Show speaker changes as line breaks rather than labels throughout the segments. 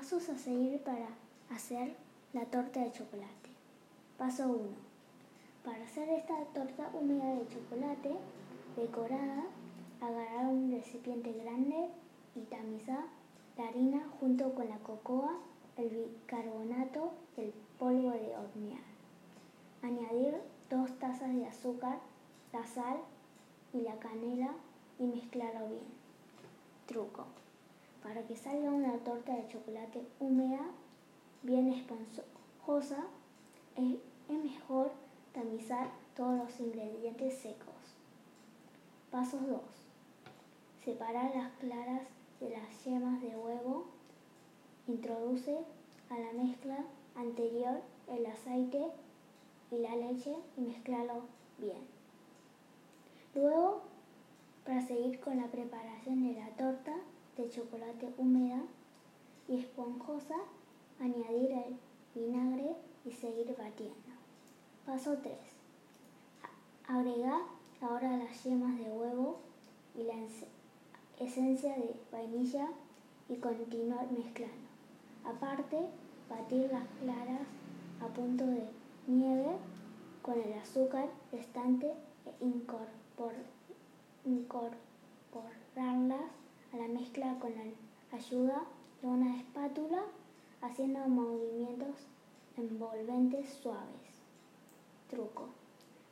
Pasos a seguir para hacer la torta de chocolate. Paso 1. Para hacer esta torta húmeda de chocolate decorada, agarrar un recipiente grande y tamizar la harina junto con la cocoa, el bicarbonato y el polvo de hornear. Añadir dos tazas de azúcar, la sal y la canela y mezclarlo bien. Truco. Para que salga una torta de chocolate húmeda, bien esponjosa, es, mejor tamizar todos los ingredientes secos. Paso 2. Separar las claras de las yemas de huevo. Introduce a la mezcla anterior el aceite y la leche y mezclarlo bien. Luego, para seguir con la preparación de la torta, de chocolate húmeda y esponjosa, añadir el vinagre y seguir batiendo. Paso 3. Agregar ahora las yemas de huevo y la esencia de vainilla y continuar mezclando. Aparte, batir las claras a punto de nieve con el azúcar restante e incorporarlas con la ayuda de una espátula haciendo movimientos envolventes suaves. Truco.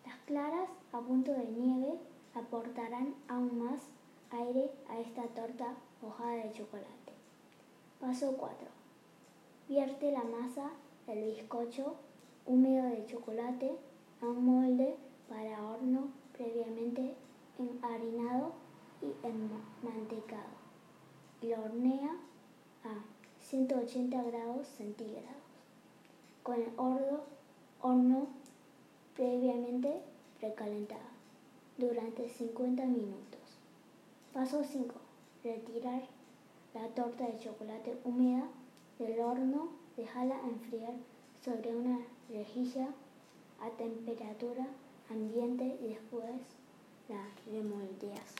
Las claras a punto de nieve aportarán aún más aire a esta torta hojada de chocolate. Paso 4. Vierte la masa del bizcocho húmedo de chocolate a un molde para horno previamente enharinado y enmantecado lo hornea a 180 grados centígrados con el horno, horno previamente precalentado durante 50 minutos. Paso 5. Retirar la torta de chocolate húmeda del horno, dejarla enfriar sobre una rejilla a temperatura ambiente y después la remoldeas.